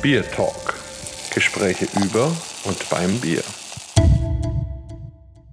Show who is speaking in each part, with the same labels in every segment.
Speaker 1: Bier Talk. Gespräche über und beim Bier.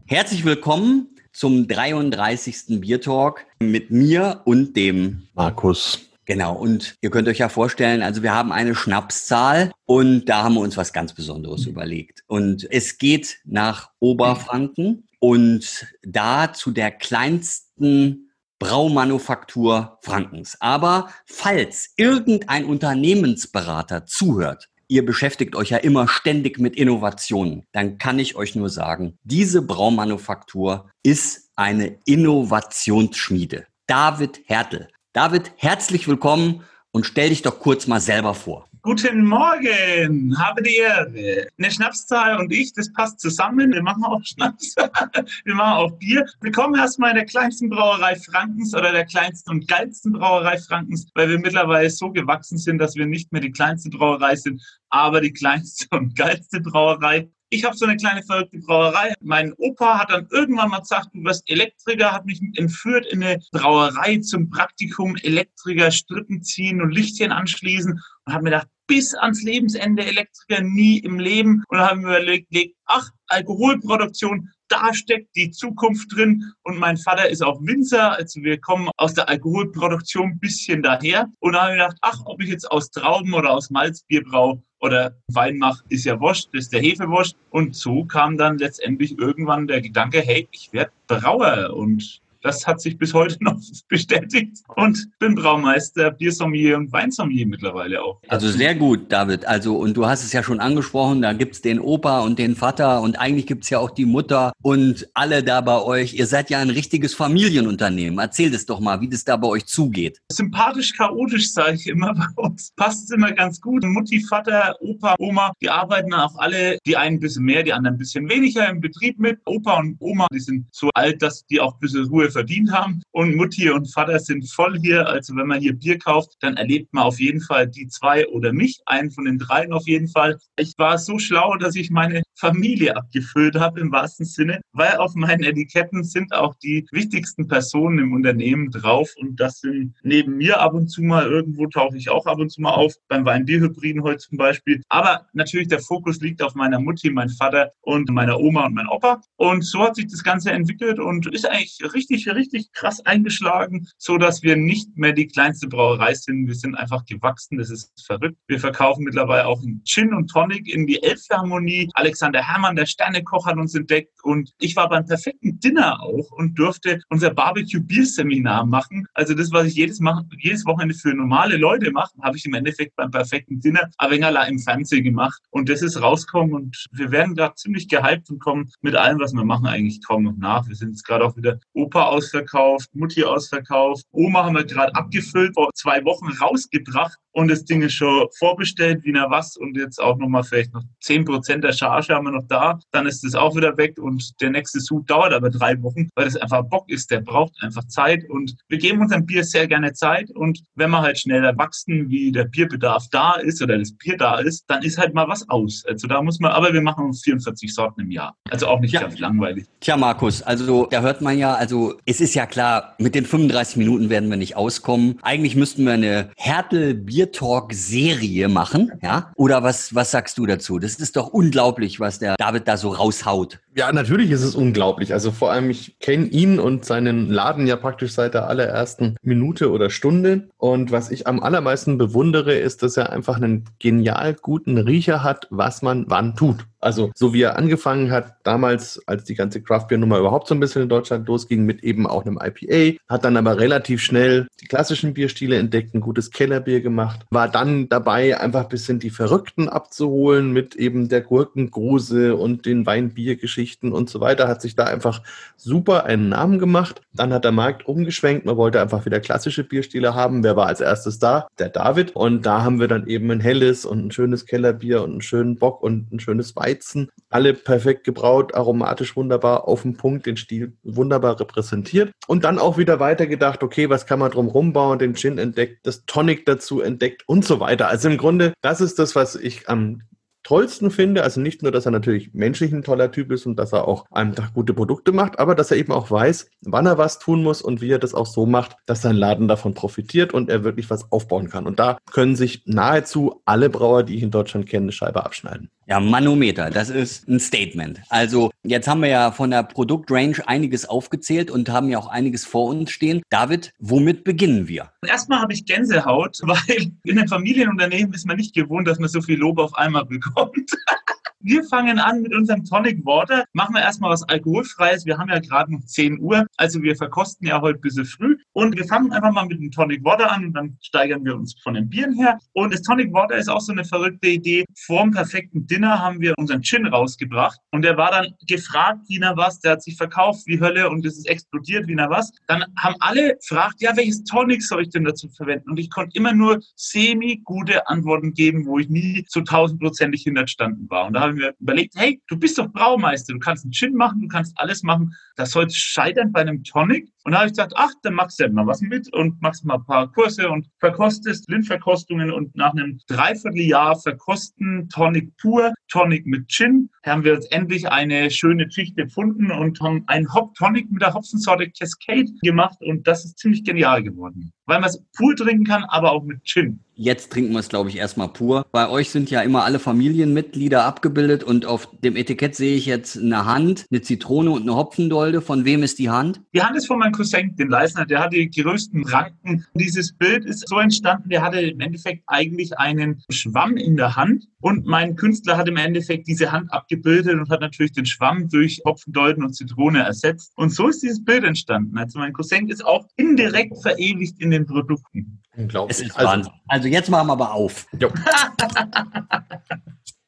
Speaker 2: Herzlich willkommen zum 33. Bier Talk mit mir und dem
Speaker 1: Markus.
Speaker 2: Genau, und ihr könnt euch ja vorstellen, also wir haben eine Schnapszahl und da haben wir uns was ganz Besonderes überlegt. Und es geht nach Oberfranken und da zu der kleinsten Braumanufaktur Frankens. Aber falls irgendein Unternehmensberater zuhört, ihr beschäftigt euch ja immer ständig mit Innovationen, dann kann ich euch nur sagen, diese Braumanufaktur ist eine Innovationsschmiede. David Hertel. David, herzlich willkommen und stell dich doch kurz mal selber vor.
Speaker 3: Guten Morgen, habe die Ehre. Eine Schnapszahl und ich, das passt zusammen. Wir machen auch Schnaps, wir machen auch Bier. Willkommen erstmal in der kleinsten Brauerei Frankens oder der kleinsten und geilsten Brauerei Frankens, weil wir mittlerweile so gewachsen sind, dass wir nicht mehr die kleinste Brauerei sind, aber die kleinste und geilste Brauerei ich habe so eine kleine verrückte Brauerei. Mein Opa hat dann irgendwann mal gesagt, du wirst Elektriker, hat mich entführt in eine Brauerei zum Praktikum Elektriker, Strippen ziehen und Lichtchen anschließen und habe mir gedacht, bis ans Lebensende Elektriker nie im Leben. Und dann haben wir überlegt, ach, Alkoholproduktion, da steckt die Zukunft drin. Und mein Vater ist auch Winzer, also wir kommen aus der Alkoholproduktion ein bisschen daher. Und da habe ich gedacht, ach, ob ich jetzt aus Trauben oder aus Malzbier brauche oder Wein mache, ist ja wurscht, ist der Hefewurst. Und so kam dann letztendlich irgendwann der Gedanke, hey, ich werde Brauer. Und das hat sich bis heute noch bestätigt und bin Braumeister, Biersommelier und Weinsommelier mittlerweile auch.
Speaker 2: Also sehr gut, David. Also, und du hast es ja schon angesprochen, da gibt es den Opa und den Vater und eigentlich gibt es ja auch die Mutter und alle da bei euch. Ihr seid ja ein richtiges Familienunternehmen. Erzählt es doch mal, wie das da bei euch zugeht.
Speaker 3: Sympathisch, chaotisch, sage ich immer bei uns. Passt immer ganz gut. Mutti, Vater, Opa, Oma, die arbeiten auch alle, die einen ein bisschen mehr, die anderen ein bisschen weniger im Betrieb mit. Opa und Oma, die sind so alt, dass die auch ein bisschen Ruhe verdient haben. Und Mutti und Vater sind voll hier. Also wenn man hier Bier kauft, dann erlebt man auf jeden Fall die zwei oder mich, einen von den dreien auf jeden Fall. Ich war so schlau, dass ich meine Familie abgefüllt habe im wahrsten Sinne, weil auf meinen Etiketten sind auch die wichtigsten Personen im Unternehmen drauf. Und das sind neben mir ab und zu mal irgendwo tauche ich auch ab und zu mal auf, beim Weinbierhybriden heute zum Beispiel. Aber natürlich der Fokus liegt auf meiner Mutti, mein Vater und meiner Oma und mein Opa. Und so hat sich das Ganze entwickelt und ist eigentlich richtig richtig, krass eingeschlagen, so dass wir nicht mehr die kleinste Brauerei sind. Wir sind einfach gewachsen. Das ist verrückt. Wir verkaufen mittlerweile auch Gin und Tonic in die Elbphilharmonie. Alexander Herrmann, der Sternekoch, hat uns entdeckt und ich war beim perfekten Dinner auch und durfte unser Barbecue-Bier-Seminar machen. Also das, was ich jedes, jedes Wochenende für normale Leute mache, habe ich im Endeffekt beim perfekten Dinner Avengala im Fernsehen gemacht und das ist rausgekommen und wir werden gerade ziemlich gehypt und kommen mit allem, was wir machen, eigentlich kaum noch nach. Wir sind jetzt gerade auch wieder Opa ausverkauft, Mutti ausverkauft. Oma haben wir gerade abgefüllt, vor zwei Wochen rausgebracht und das Ding ist schon vorbestellt, wie na was und jetzt auch nochmal vielleicht noch 10% der Charge haben wir noch da. Dann ist das auch wieder weg und der nächste Sud dauert aber drei Wochen, weil das einfach Bock ist. Der braucht einfach Zeit und wir geben unserem Bier sehr gerne Zeit und wenn wir halt schneller wachsen, wie der Bierbedarf da ist oder das Bier da ist, dann ist halt mal was aus. Also da muss man, aber wir machen uns 44 Sorten im Jahr. Also auch nicht ja. ganz langweilig.
Speaker 2: Tja, Markus, also da hört man ja, also es ist ja klar, mit den 35 Minuten werden wir nicht auskommen. Eigentlich müssten wir eine Härtel-Bier Beer Talk Serie machen, ja? Oder was, was sagst du dazu? Das ist doch unglaublich, was der David da so raushaut.
Speaker 1: Ja, natürlich ist es unglaublich. Also vor allem, ich kenne ihn und seinen Laden ja praktisch seit der allerersten Minute oder Stunde. Und was ich am allermeisten bewundere, ist, dass er einfach einen genial guten Riecher hat, was man wann tut. Also so wie er angefangen hat, damals, als die ganze Craft Beer Nummer überhaupt so ein bisschen in Deutschland losging, mit eben auch einem IPA, hat dann aber relativ schnell die klassischen Bierstile entdeckt, ein gutes Kellerbier gemacht, war dann dabei, einfach ein bisschen die Verrückten abzuholen mit eben der Gurkengruse und den Weinbiergeschichten und so weiter, hat sich da einfach super einen Namen gemacht. Dann hat der Markt umgeschwenkt, man wollte einfach wieder klassische Bierstile haben. Wer war als erstes da? Der David. Und da haben wir dann eben ein helles und ein schönes Kellerbier und einen schönen Bock und ein schönes Weizen Weizen, alle perfekt gebraut, aromatisch wunderbar auf den Punkt, den Stil wunderbar repräsentiert. Und dann auch wieder weitergedacht, okay, was kann man drum rumbauen, den Gin entdeckt, das Tonic dazu entdeckt und so weiter. Also im Grunde, das ist das, was ich am tollsten finde, also nicht nur, dass er natürlich menschlich ein toller Typ ist und dass er auch einfach gute Produkte macht, aber dass er eben auch weiß, wann er was tun muss und wie er das auch so macht, dass sein Laden davon profitiert und er wirklich was aufbauen kann. Und da können sich nahezu alle Brauer, die ich in Deutschland kenne, eine Scheibe abschneiden.
Speaker 2: Ja, Manometer, das ist ein Statement. Also jetzt haben wir ja von der Produktrange einiges aufgezählt und haben ja auch einiges vor uns stehen. David, womit beginnen wir?
Speaker 3: Erstmal habe ich Gänsehaut, weil in einem Familienunternehmen ist man nicht gewohnt, dass man so viel Lob auf einmal bekommt. Wir fangen an mit unserem Tonic Water. Machen wir erstmal was Alkoholfreies. Wir haben ja gerade noch 10 Uhr, also wir verkosten ja heute ein bisschen früh. Und wir fangen einfach mal mit dem Tonic Water an und dann steigern wir uns von den Bieren her. Und das Tonic Water ist auch so eine verrückte Idee. Vorm perfekten Dinner haben wir unseren Gin rausgebracht und der war dann gefragt, wie na was, der hat sich verkauft wie Hölle und es ist explodiert wie na was. Dann haben alle gefragt, ja, welches Tonic soll ich denn dazu verwenden? Und ich konnte immer nur semi-gute Antworten geben, wo ich nie so tausendprozentig hinterstanden war. Und da habe ich mir überlegt, hey, du bist doch Braumeister, du kannst einen Gin machen, du kannst alles machen. Das soll scheitern bei einem Tonic. Und da habe ich gesagt, ach, dann machst du ja mal was mit und machst mal ein paar Kurse und verkostest Blindverkostungen und nach einem Dreivierteljahr verkosten Tonic pur, Tonic mit Gin, haben wir jetzt endlich eine schöne Geschichte gefunden und haben einen Hop Tonic mit der Hopfensorte Cascade gemacht und das ist ziemlich genial geworden weil man es pur trinken kann, aber auch mit Gin.
Speaker 2: Jetzt trinken wir es, glaube ich, erstmal pur. Bei euch sind ja immer alle Familienmitglieder abgebildet und auf dem Etikett sehe ich jetzt eine Hand, eine Zitrone und eine Hopfendolde. Von wem ist die Hand?
Speaker 3: Die Hand ist von meinem Cousin, den Leisner. Der hat die größten Ranken. Dieses Bild ist so entstanden, der hatte im Endeffekt eigentlich einen Schwamm in der Hand und mein Künstler hat im Endeffekt diese Hand abgebildet und hat natürlich den Schwamm durch Hopfendolden und Zitrone ersetzt. Und so ist dieses Bild entstanden. Also mein Cousin ist auch indirekt verewigt in den Produkten.
Speaker 2: Unglaublich. Es ist also. Also jetzt machen wir aber auf.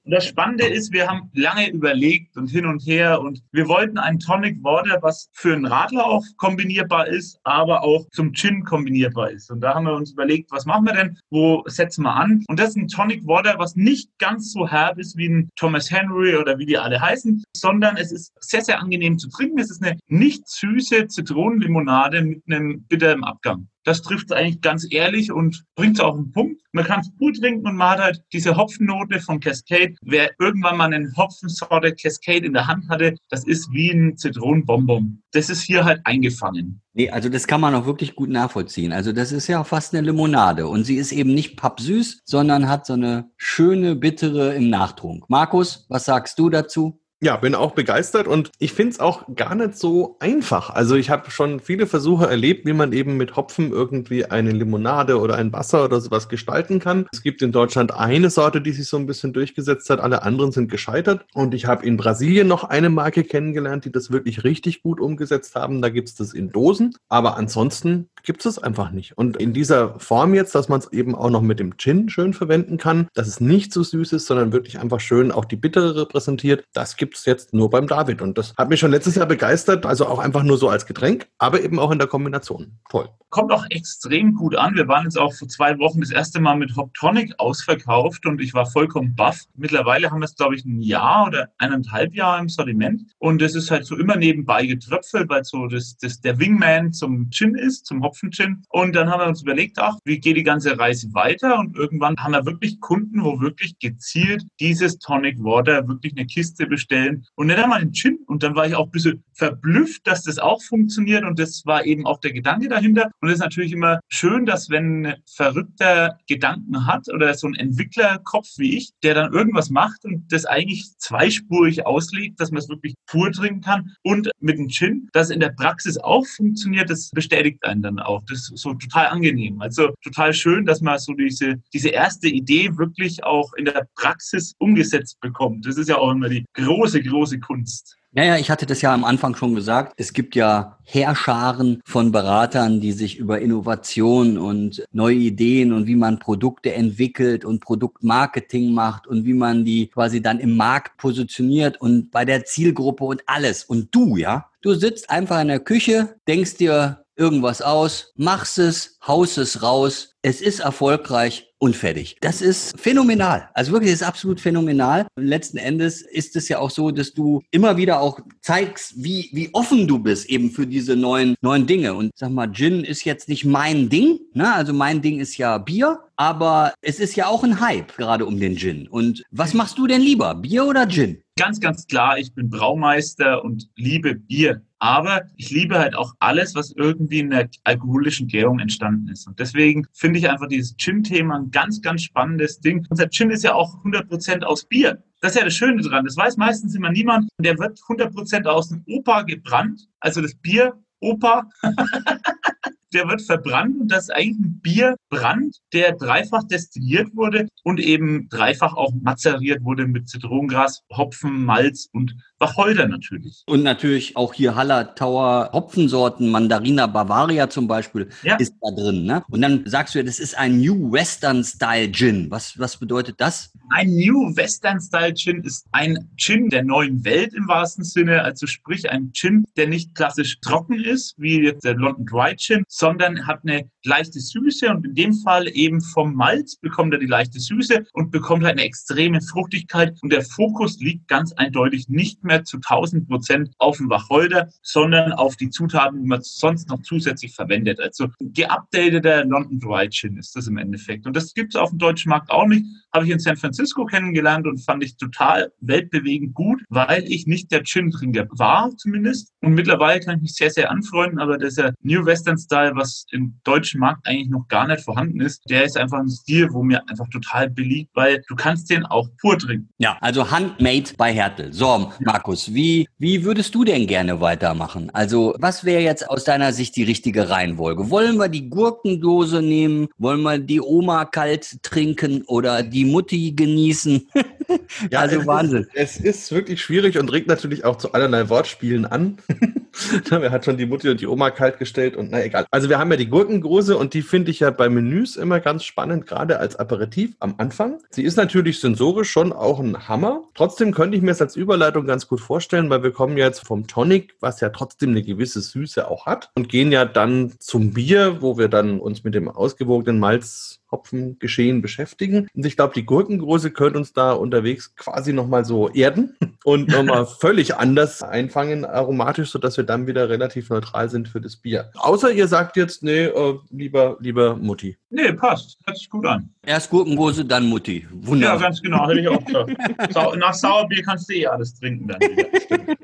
Speaker 3: Und das Spannende ist, wir haben lange überlegt und hin und her und wir wollten ein Tonic Water, was für einen Radler auch kombinierbar ist, aber auch zum Gin kombinierbar ist. Und da haben wir uns überlegt, was machen wir denn? Wo setzen wir an? Und das ist ein Tonic Water, was nicht ganz so herb ist wie ein Thomas Henry oder wie die alle heißen, sondern es ist sehr, sehr angenehm zu trinken. Es ist eine nicht süße Zitronenlimonade mit einem bitteren Abgang. Das trifft es eigentlich ganz ehrlich und bringt es auf den Punkt. Man kann es gut trinken und man hat halt diese Hopfennote von Cascade. Wer irgendwann mal einen Hopfensorte Cascade in der Hand hatte, das ist wie ein Zitronenbonbon. Das ist hier halt eingefangen.
Speaker 2: Nee, also das kann man auch wirklich gut nachvollziehen. Also das ist ja fast eine Limonade und sie ist eben nicht pappsüß, sondern hat so eine schöne bittere im Nachtrunk. Markus, was sagst du dazu?
Speaker 1: Ja, bin auch begeistert und ich finde es auch gar nicht so einfach. Also ich habe schon viele Versuche erlebt, wie man eben mit Hopfen irgendwie eine Limonade oder ein Wasser oder sowas gestalten kann. Es gibt in Deutschland eine Sorte, die sich so ein bisschen durchgesetzt hat, alle anderen sind gescheitert. Und ich habe in Brasilien noch eine Marke kennengelernt, die das wirklich richtig gut umgesetzt haben. Da gibt es das in Dosen, aber ansonsten gibt es einfach nicht. Und in dieser Form jetzt, dass man es eben auch noch mit dem Gin schön verwenden kann, dass es nicht so süß ist, sondern wirklich einfach schön auch die Bittere repräsentiert, das gibt es jetzt nur beim David. Und das hat mich schon letztes Jahr begeistert, also auch einfach nur so als Getränk, aber eben auch in der Kombination. Toll.
Speaker 3: Kommt auch extrem gut an. Wir waren jetzt auch vor zwei Wochen das erste Mal mit Hop Tonic ausverkauft und ich war vollkommen baff. Mittlerweile haben wir es, glaube ich, ein Jahr oder eineinhalb Jahre im Sortiment. Und es ist halt so immer nebenbei getröpfelt, weil so das, das der Wingman zum Gin ist, zum Hopfen-Gin. Und dann haben wir uns überlegt, ach, wie geht die ganze Reise weiter? Und irgendwann haben wir wirklich Kunden, wo wirklich gezielt dieses Tonic Water wirklich eine Kiste bestellt bestellen und nicht einmal einen Gin. Und dann war ich auch ein bisschen verblüfft, dass das auch funktioniert und das war eben auch der Gedanke dahinter. Und es ist natürlich immer schön, dass wenn ein verrückter Gedanken hat oder so ein Entwicklerkopf wie ich, der dann irgendwas macht und das eigentlich zweispurig auslegt, dass man es wirklich pur trinken kann und mit dem Gin, dass in der Praxis auch funktioniert, das bestätigt einen dann auch. Das ist so total angenehm. Also total schön, dass man so diese, diese erste Idee wirklich auch in der Praxis umgesetzt bekommt. Das ist ja auch immer die große große, große Kunst.
Speaker 2: Naja, ich hatte das ja am Anfang schon gesagt. Es gibt ja Heerscharen von Beratern, die sich über Innovation und neue Ideen und wie man Produkte entwickelt und Produktmarketing macht und wie man die quasi dann im Markt positioniert und bei der Zielgruppe und alles. Und du, ja, du sitzt einfach in der Küche, denkst dir irgendwas aus, machst es, haust es raus, es ist erfolgreich und fertig. Das ist phänomenal. Also wirklich, das ist absolut phänomenal. Und letzten Endes ist es ja auch so, dass du immer wieder auch zeigst, wie, wie offen du bist eben für diese neuen, neuen Dinge. Und sag mal, Gin ist jetzt nicht mein Ding. Ne? Also mein Ding ist ja Bier. Aber es ist ja auch ein Hype gerade um den Gin. Und was machst du denn lieber, Bier oder Gin?
Speaker 3: Ganz, ganz klar, ich bin Braumeister und liebe Bier. Aber ich liebe halt auch alles, was irgendwie in der alkoholischen Gärung entstanden ist. Und deswegen finde ich einfach dieses Gin-Thema ein ganz, ganz spannendes Ding. Unser Gin ist ja auch 100 Prozent aus Bier. Das ist ja das Schöne dran. Das weiß meistens immer niemand. Der wird 100 Prozent aus dem Opa gebrannt. Also das Bier Opa. der wird verbrannt und das ist eigentlich ein Bierbrand, der dreifach destilliert wurde und eben dreifach auch mazeriert wurde mit Zitronengras, Hopfen, Malz und Wacholder natürlich.
Speaker 2: Und natürlich auch hier Hallertauer Hopfensorten, Mandarina Bavaria zum Beispiel, ja. ist da drin. Ne? Und dann sagst du ja, das ist ein New Western Style Gin. Was, was bedeutet das?
Speaker 3: Ein New Western Style Gin ist ein Gin der neuen Welt im wahrsten Sinne. Also sprich ein Gin, der nicht klassisch trocken ist, wie jetzt der London Dry Gin, sondern hat eine leichte Süße und in dem Fall eben vom Malz bekommt er die leichte Süße und bekommt halt eine extreme Fruchtigkeit und der Fokus liegt ganz eindeutig nicht mehr zu 1000 Prozent auf dem Wacholder, sondern auf die Zutaten, die man sonst noch zusätzlich verwendet. Also geupdateter London Dry Gin ist das im Endeffekt. Und das gibt es auf dem deutschen Markt auch nicht. Habe ich in San Francisco kennengelernt und fand ich total weltbewegend gut, weil ich nicht der Gin-Trinker war zumindest. Und mittlerweile kann ich mich sehr, sehr anfreunden, aber dieser New Western Style, was im deutschen Markt eigentlich noch gar nicht vorhanden ist, der ist einfach ein Stil, wo mir einfach total beliebt, weil du kannst den auch pur trinken.
Speaker 2: Ja, also handmade bei Hertel. So, Markus, wie, wie würdest du denn gerne weitermachen? Also, was wäre jetzt aus deiner Sicht die richtige Reihenfolge? Wollen wir die Gurkendose nehmen? Wollen wir die Oma kalt trinken oder die Mutti genießen?
Speaker 1: ja, also es Wahnsinn. Ist, es ist wirklich schwierig und regt natürlich auch zu allerlei Wortspielen an. Wer hat schon die Mutti und die Oma kalt gestellt und na egal. Also wir haben ja die Gurkengrose und die finde ich ja bei Menüs immer ganz spannend, gerade als Aperitif am Anfang. Sie ist natürlich sensorisch schon auch ein Hammer. Trotzdem könnte ich mir es als Überleitung ganz gut vorstellen, weil wir kommen jetzt vom Tonic, was ja trotzdem eine gewisse Süße auch hat und gehen ja dann zum Bier, wo wir dann uns mit dem ausgewogenen Malz Hopfengeschehen beschäftigen. Und ich glaube, die Gurkengrose könnte uns da unterwegs quasi nochmal so erden und nochmal völlig anders einfangen, aromatisch, sodass wir dann wieder relativ neutral sind für das Bier. Außer ihr sagt jetzt, nee, äh, lieber, lieber Mutti.
Speaker 3: Nee, passt. Hört sich gut an.
Speaker 2: Erst Gurkengrose, dann Mutti.
Speaker 3: Wunderbar. Ja, ganz genau. Hätte ich auch gesagt. Nach Sauerbier kannst du eh alles trinken dann wieder.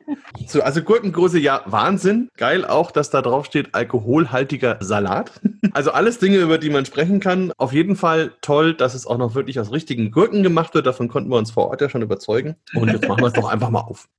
Speaker 1: So, also Gurkengrose, ja, Wahnsinn. Geil auch, dass da drauf steht alkoholhaltiger Salat. Also alles Dinge, über die man sprechen kann. Auf jeden Fall toll, dass es auch noch wirklich aus richtigen Gurken gemacht wird. Davon konnten wir uns vor Ort ja schon überzeugen. Und jetzt machen wir es doch einfach mal auf.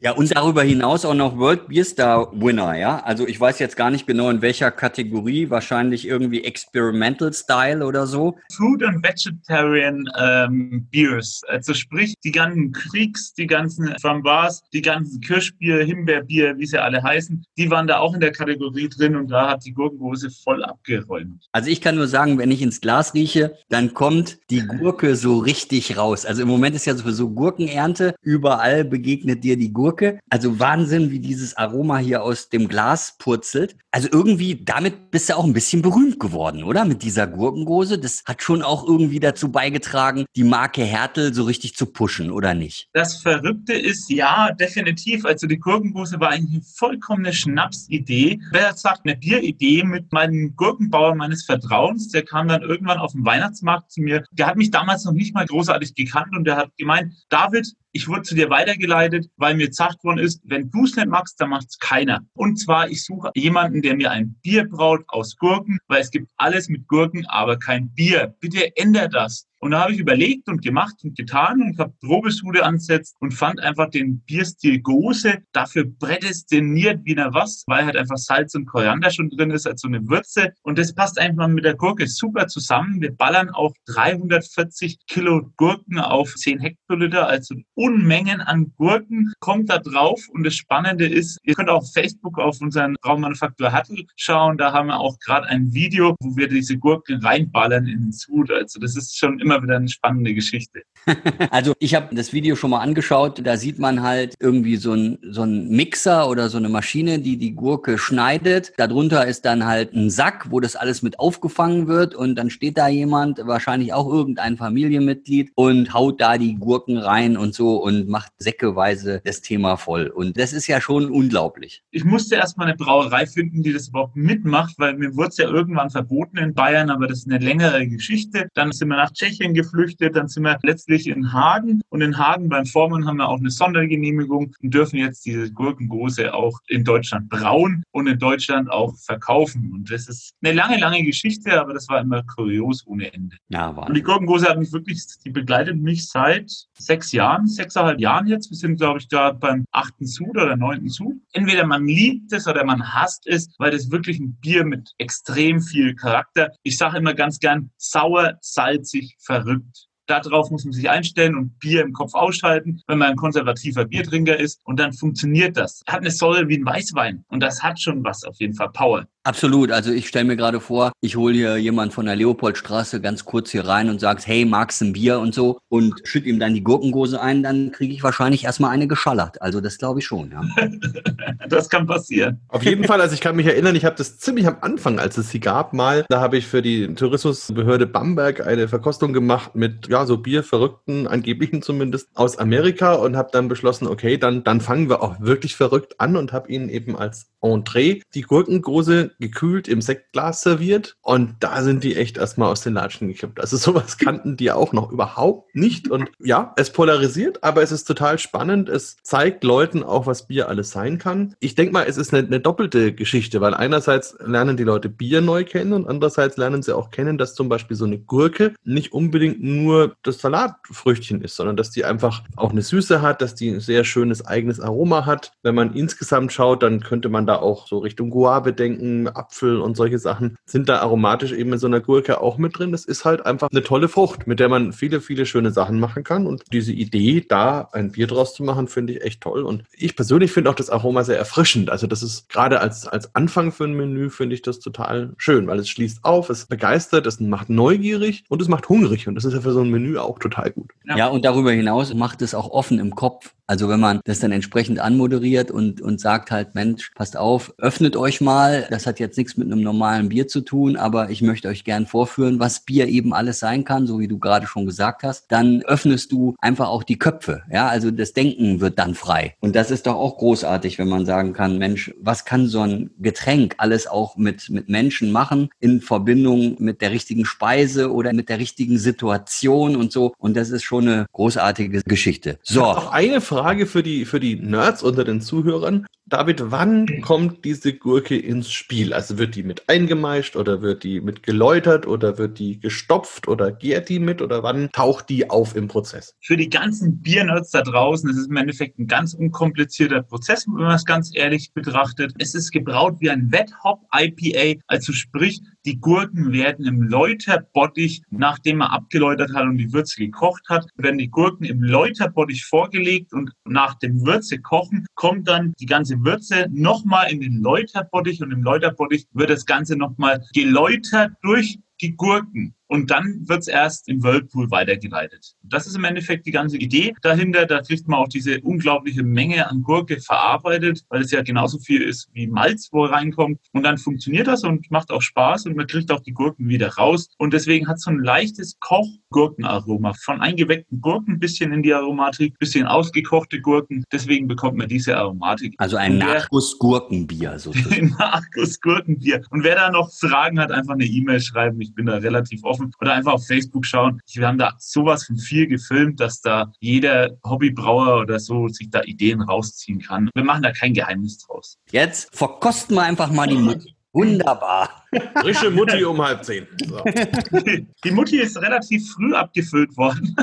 Speaker 2: Ja, und darüber hinaus auch noch World Beer Star Winner, ja. Also ich weiß jetzt gar nicht genau in welcher Kategorie, wahrscheinlich irgendwie Experimental Style oder so.
Speaker 3: Food and Vegetarian ähm, Beers, also sprich die ganzen Kriegs, die ganzen Framboise, die ganzen Kirschbier, Himbeerbier, wie sie alle heißen, die waren da auch in der Kategorie drin und da hat die Gurkengose voll abgeräumt.
Speaker 2: Also ich kann nur sagen, wenn ich ins Glas rieche, dann kommt die Gurke so richtig raus. Also im Moment ist ja sowieso Gurkenernte, überall begegnet dir die Gurke Gurke. Also Wahnsinn, wie dieses Aroma hier aus dem Glas purzelt. Also irgendwie, damit bist du auch ein bisschen berühmt geworden, oder? Mit dieser Gurkengose. Das hat schon auch irgendwie dazu beigetragen, die Marke Hertel so richtig zu pushen, oder nicht?
Speaker 3: Das Verrückte ist, ja, definitiv. Also die Gurkengose war eigentlich eine vollkommene Schnapsidee. Wer sagt, eine Bieridee mit meinem Gurkenbauer meines Vertrauens. Der kam dann irgendwann auf dem Weihnachtsmarkt zu mir. Der hat mich damals noch nicht mal großartig gekannt und der hat gemeint, David, ich wurde zu dir weitergeleitet, weil mir gesagt worden ist, wenn du es nicht magst, dann macht es keiner. Und zwar, ich suche jemanden, der mir ein Bier braut aus Gurken, weil es gibt alles mit Gurken, aber kein Bier. Bitte ändere das. Und da habe ich überlegt und gemacht und getan und habe Probesude ansetzt und fand einfach den Bierstil Gose dafür prädestiniert wie na was, weil halt einfach Salz und Koriander schon drin ist, als so eine Würze. Und das passt einfach mit der Gurke super zusammen. Wir ballern auch 340 Kilo Gurken auf 10 Hektoliter, also Unmengen an Gurken kommt da drauf. Und das Spannende ist, ihr könnt auf Facebook auf unseren Raummanufaktur Hattel schauen. Da haben wir auch gerade ein Video, wo wir diese Gurken reinballern in den Sud. Also das ist schon immer wieder eine spannende Geschichte.
Speaker 2: Also ich habe das Video schon mal angeschaut. Da sieht man halt irgendwie so ein, so ein Mixer oder so eine Maschine, die die Gurke schneidet. Darunter ist dann halt ein Sack, wo das alles mit aufgefangen wird. Und dann steht da jemand, wahrscheinlich auch irgendein Familienmitglied, und haut da die Gurken rein und so und macht säckeweise das Thema voll. Und das ist ja schon unglaublich.
Speaker 3: Ich musste erstmal eine Brauerei finden, die das überhaupt mitmacht, weil mir wurde es ja irgendwann verboten in Bayern, aber das ist eine längere Geschichte. Dann sind wir nach Tschechien geflüchtet, dann sind wir letztlich in Hagen und in Hagen beim Vormann haben wir auch eine Sondergenehmigung und dürfen jetzt diese Gurkengose auch in Deutschland brauen und in Deutschland auch verkaufen. Und das ist eine lange, lange Geschichte, aber das war immer kurios ohne Ende.
Speaker 2: Ja,
Speaker 3: und die Gurkengose hat mich wirklich, die begleitet mich seit sechs Jahren, sechseinhalb Jahren jetzt. Wir sind, glaube ich, da beim achten Sud oder neunten Sud. Entweder man liebt es oder man hasst es, weil das wirklich ein Bier mit extrem viel Charakter. Ich sage immer ganz gern sauer, salzig, verrückt. Darauf muss man sich einstellen und Bier im Kopf ausschalten, wenn man ein konservativer Biertrinker ist. Und dann funktioniert das. Hat eine Säule wie ein Weißwein. Und das hat schon was, auf jeden Fall Power.
Speaker 2: Absolut. Also ich stelle mir gerade vor, ich hole hier jemand von der Leopoldstraße ganz kurz hier rein und sagst, hey, magst du ein Bier und so und schütt ihm dann die Gurkengose ein, dann kriege ich wahrscheinlich erstmal eine geschallert. Also das glaube ich schon, ja.
Speaker 3: das kann passieren.
Speaker 1: Auf jeden Fall, also ich kann mich erinnern, ich habe das ziemlich am Anfang, als es sie gab, mal, da habe ich für die Tourismusbehörde Bamberg eine Verkostung gemacht mit, ja, so Bierverrückten, angeblichen zumindest, aus Amerika und habe dann beschlossen, okay, dann, dann fangen wir auch wirklich verrückt an und habe ihnen eben als Entree die Gurkengose gekühlt im Sektglas serviert und da sind die echt erstmal aus den Latschen gekippt. Also sowas kannten die auch noch überhaupt nicht und ja, es polarisiert, aber es ist total spannend. Es zeigt Leuten auch, was Bier alles sein kann. Ich denke mal, es ist eine, eine doppelte Geschichte, weil einerseits lernen die Leute Bier neu kennen und andererseits lernen sie auch kennen, dass zum Beispiel so eine Gurke nicht unbedingt nur das Salatfrüchtchen ist, sondern dass die einfach auch eine Süße hat, dass die ein sehr schönes eigenes Aroma hat. Wenn man insgesamt schaut, dann könnte man da auch so Richtung Guave denken, Apfel und solche Sachen, sind da aromatisch eben in so einer Gurke auch mit drin. Das ist halt einfach eine tolle Frucht, mit der man viele, viele schöne Sachen machen kann. Und diese Idee, da ein Bier draus zu machen, finde ich echt toll. Und ich persönlich finde auch das Aroma sehr erfrischend. Also das ist gerade als, als Anfang für ein Menü, finde ich das total schön, weil es schließt auf, es begeistert, es macht neugierig und es macht hungrig. Und das ist ja für so ein Menü auch total gut.
Speaker 2: Ja, ja und darüber hinaus macht es auch offen im Kopf. Also wenn man das dann entsprechend anmoderiert und, und sagt halt, Mensch, passt auf, öffnet euch mal. Das hat jetzt nichts mit einem normalen Bier zu tun, aber ich möchte euch gern vorführen, was Bier eben alles sein kann, so wie du gerade schon gesagt hast. Dann öffnest du einfach auch die Köpfe. Ja, also das Denken wird dann frei. Und das ist doch auch großartig, wenn man sagen kann, Mensch, was kann so ein Getränk alles auch mit, mit Menschen machen in Verbindung mit der richtigen Speise oder mit der richtigen Situation und so. Und das ist schon eine großartige Geschichte.
Speaker 1: So. Auch eine Frage Frage für die, für die Nerds unter den Zuhörern. David, wann kommt diese Gurke ins Spiel? Also wird die mit eingemeischt oder wird die mit geläutert oder wird die gestopft oder gärt die mit oder wann taucht die auf im Prozess?
Speaker 3: Für die ganzen Biernerds da draußen, es ist im Endeffekt ein ganz unkomplizierter Prozess, wenn man es ganz ehrlich betrachtet. Es ist gebraut wie ein Wet Hop IPA, also sprich, die Gurken werden im Läuterbottich, nachdem er abgeläutert hat und die Würze gekocht hat, werden die Gurken im Läuterbottich vorgelegt und nach dem Würze kochen kommt dann die ganze Würze nochmal in den Läuterbottich und im Läuterbottich wird das Ganze nochmal geläutert durch die Gurken. Und dann wird es erst im Whirlpool weitergeleitet. Das ist im Endeffekt die ganze Idee dahinter. Da kriegt man auch diese unglaubliche Menge an Gurke verarbeitet, weil es ja genauso viel ist wie Malz, wo reinkommt. Und dann funktioniert das und macht auch Spaß und man kriegt auch die Gurken wieder raus. Und deswegen hat so ein leichtes Koch-Gurkenaroma. Von eingeweckten Gurken bisschen in die Aromatik, bisschen ausgekochte Gurken. Deswegen bekommt man diese Aromatik.
Speaker 2: Also ein Nachguss-Gurkenbier
Speaker 3: sozusagen. Nachguss-Gurkenbier. Und wer da noch Fragen hat, einfach eine E-Mail schreiben. Ich bin da relativ offen offen oder einfach auf Facebook schauen. Wir haben da sowas von viel gefilmt, dass da jeder Hobbybrauer oder so sich da Ideen rausziehen kann. Wir machen da kein Geheimnis draus.
Speaker 2: Jetzt verkosten wir einfach mal die Mutti. Wunderbar.
Speaker 1: Frische Mutti um halb zehn. So.
Speaker 3: Die Mutti ist relativ früh abgefüllt worden.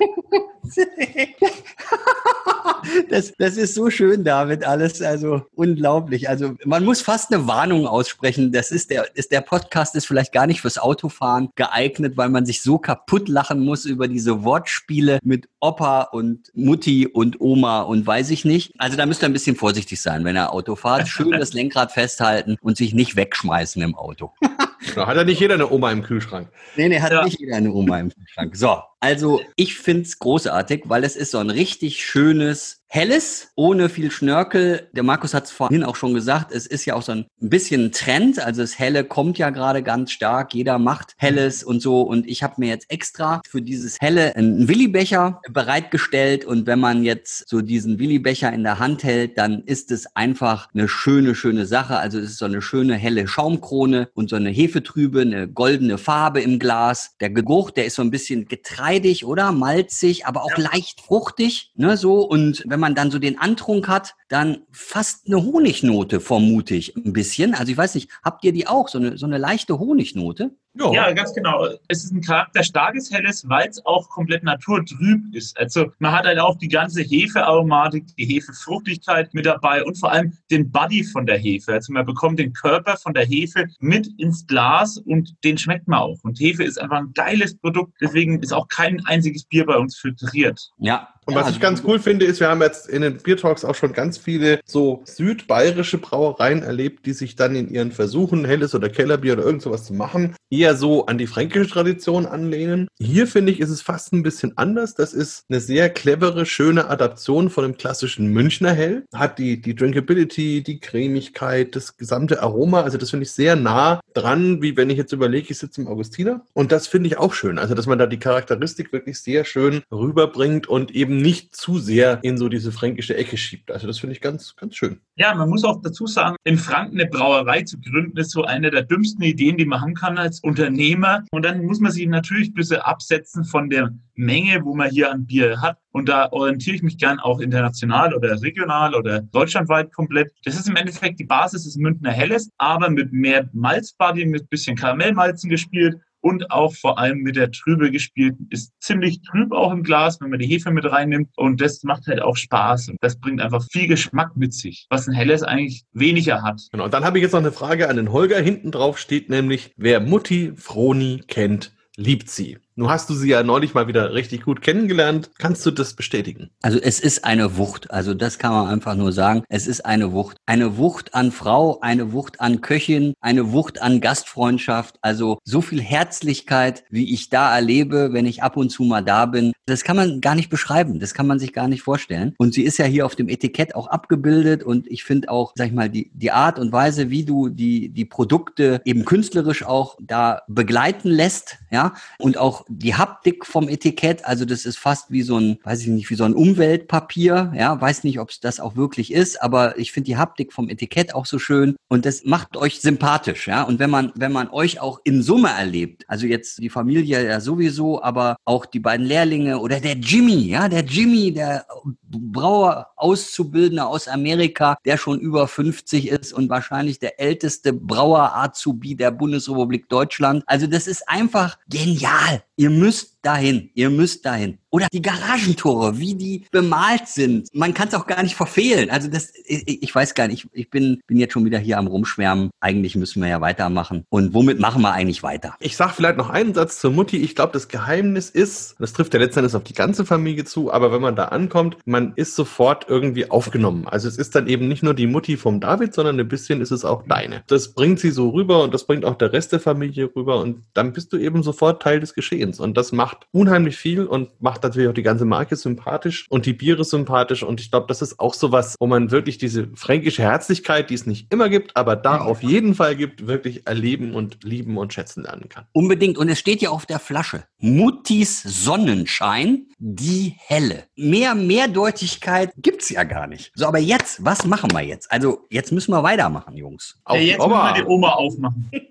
Speaker 2: das, das ist so schön, David, alles, also unglaublich. Also man muss fast eine Warnung aussprechen. Das ist der, ist der Podcast ist vielleicht gar nicht fürs Autofahren geeignet, weil man sich so kaputt lachen muss über diese Wortspiele mit Opa und Mutti und Oma und weiß ich nicht. Also da müsst ihr ein bisschen vorsichtig sein, wenn ihr Auto fahrt. Schön das Lenkrad festhalten und sich nicht wegschmeißen im Auto.
Speaker 1: hat ja nicht jeder eine Oma im Kühlschrank.
Speaker 2: Nee, nee, hat ja. nicht jeder eine Oma im Kühlschrank. So, also ich finde es großartig, weil es ist so ein richtig schönes Helles, ohne viel Schnörkel. Der Markus hat es vorhin auch schon gesagt, es ist ja auch so ein bisschen ein Trend. Also das Helle kommt ja gerade ganz stark. Jeder macht Helles und so. Und ich habe mir jetzt extra für dieses Helle einen Willibecher bereitgestellt. Und wenn man jetzt so diesen Willibecher in der Hand hält, dann ist es einfach eine schöne, schöne Sache. Also es ist so eine schöne helle Schaumkrone und so eine Hefetrübe, eine goldene Farbe im Glas. Der Geruch, der ist so ein bisschen getreidig oder malzig, aber auch ja. leicht fruchtig. Ne, so. Und wenn wenn man dann so den Antrunk hat, dann fast eine Honignote, vermute ich ein bisschen. Also ich weiß nicht, habt ihr die auch, so eine, so eine leichte Honignote?
Speaker 3: Ja. ja, ganz genau. Es ist ein charakterstarkes Helles, weil es auch komplett naturtrüb ist. Also man hat halt auch die ganze Hefearomatik, die Hefefruchtigkeit mit dabei und vor allem den Body von der Hefe. Also man bekommt den Körper von der Hefe mit ins Glas und den schmeckt man auch. Und Hefe ist einfach ein geiles Produkt, deswegen ist auch kein einziges Bier bei uns filtriert.
Speaker 1: Ja, und was ich ganz cool finde, ist, wir haben jetzt in den Beer Talks auch schon ganz viele so südbayerische Brauereien erlebt, die sich dann in ihren Versuchen, helles oder Kellerbier oder irgend sowas zu machen, eher so an die fränkische Tradition anlehnen. Hier finde ich, ist es fast ein bisschen anders. Das ist eine sehr clevere, schöne Adaption von dem klassischen Münchner Hell. Hat die, die Drinkability, die Cremigkeit, das gesamte Aroma. Also das finde ich sehr nah dran, wie wenn ich jetzt überlege, ich sitze im Augustiner. Und das finde ich auch schön. Also dass man da die Charakteristik wirklich sehr schön rüberbringt und eben nicht zu sehr in so diese fränkische Ecke schiebt. Also das finde ich ganz, ganz schön.
Speaker 3: Ja, man muss auch dazu sagen, in Franken eine Brauerei zu gründen, ist so eine der dümmsten Ideen, die man haben kann als Unternehmer. Und dann muss man sich natürlich ein bisschen absetzen von der Menge, wo man hier an Bier hat. Und da orientiere ich mich gern auch international oder regional oder deutschlandweit komplett. Das ist im Endeffekt die Basis des Münchner Helles, aber mit mehr Malzbody, mit bisschen Karamellmalzen gespielt und auch vor allem mit der Trübe gespielt. Ist ziemlich trüb auch im Glas, wenn man die Hefe mit reinnimmt. Und das macht halt auch Spaß. Und das bringt einfach viel Geschmack mit sich, was ein helles eigentlich weniger hat.
Speaker 1: Genau. Und dann habe ich jetzt noch eine Frage an den Holger. Hinten drauf steht nämlich, wer Mutti Froni kennt, liebt sie. Nun hast du sie ja neulich mal wieder richtig gut kennengelernt. Kannst du das bestätigen?
Speaker 2: Also es ist eine Wucht. Also das kann man einfach nur sagen. Es ist eine Wucht. Eine Wucht an Frau, eine Wucht an Köchin, eine Wucht an Gastfreundschaft. Also so viel Herzlichkeit, wie ich da erlebe, wenn ich ab und zu mal da bin. Das kann man gar nicht beschreiben. Das kann man sich gar nicht vorstellen. Und sie ist ja hier auf dem Etikett auch abgebildet. Und ich finde auch, sag ich mal, die, die Art und Weise, wie du die, die Produkte eben künstlerisch auch da begleiten lässt. Ja. Und auch die Haptik vom Etikett, also das ist fast wie so ein, weiß ich nicht, wie so ein Umweltpapier, ja, weiß nicht, ob es das auch wirklich ist, aber ich finde die Haptik vom Etikett auch so schön und das macht euch sympathisch, ja, und wenn man, wenn man euch auch in Summe erlebt, also jetzt die Familie ja sowieso, aber auch die beiden Lehrlinge oder der Jimmy, ja, der Jimmy, der Brauer Auszubildender aus Amerika, der schon über 50 ist und wahrscheinlich der älteste Brauer Azubi der Bundesrepublik Deutschland. Also das ist einfach genial. Ihr müsst dahin, ihr müsst dahin. Oder die Garagentore, wie die bemalt sind. Man kann es auch gar nicht verfehlen. Also das, ich, ich, weiß gar nicht, ich bin, bin jetzt schon wieder hier am Rumschwärmen. Eigentlich müssen wir ja weitermachen. Und womit machen wir eigentlich weiter?
Speaker 1: Ich sag vielleicht noch einen Satz zur Mutti. Ich glaube, das Geheimnis ist, das trifft ja letztendlich auf die ganze Familie zu, aber wenn man da ankommt, man ist sofort irgendwie aufgenommen. Also es ist dann eben nicht nur die Mutti vom David, sondern ein bisschen ist es auch deine. Das bringt sie so rüber und das bringt auch der Rest der Familie rüber und dann bist du eben sofort Teil des Geschehens. Und das macht unheimlich viel und macht macht natürlich auch die ganze Marke sympathisch und die Biere sympathisch. Und ich glaube, das ist auch so was, wo man wirklich diese fränkische Herzlichkeit, die es nicht immer gibt, aber da auf jeden Fall gibt, wirklich erleben und lieben und schätzen lernen kann.
Speaker 2: Unbedingt. Und es steht ja auf der Flasche. Muttis Sonnenschein, die helle. Mehr Mehrdeutigkeit gibt es ja gar nicht. So, aber jetzt, was machen wir jetzt? Also, jetzt müssen wir weitermachen, Jungs.
Speaker 3: Auf ja, jetzt Oma. müssen wir die Oma aufmachen.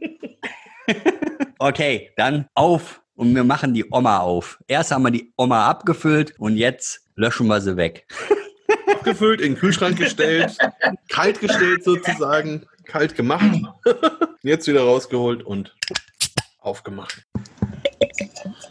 Speaker 2: okay, dann auf und wir machen die Oma auf. Erst haben wir die Oma abgefüllt und jetzt löschen wir sie weg.
Speaker 1: Abgefüllt, in den Kühlschrank gestellt, kalt gestellt sozusagen, kalt gemacht. Jetzt wieder rausgeholt und aufgemacht.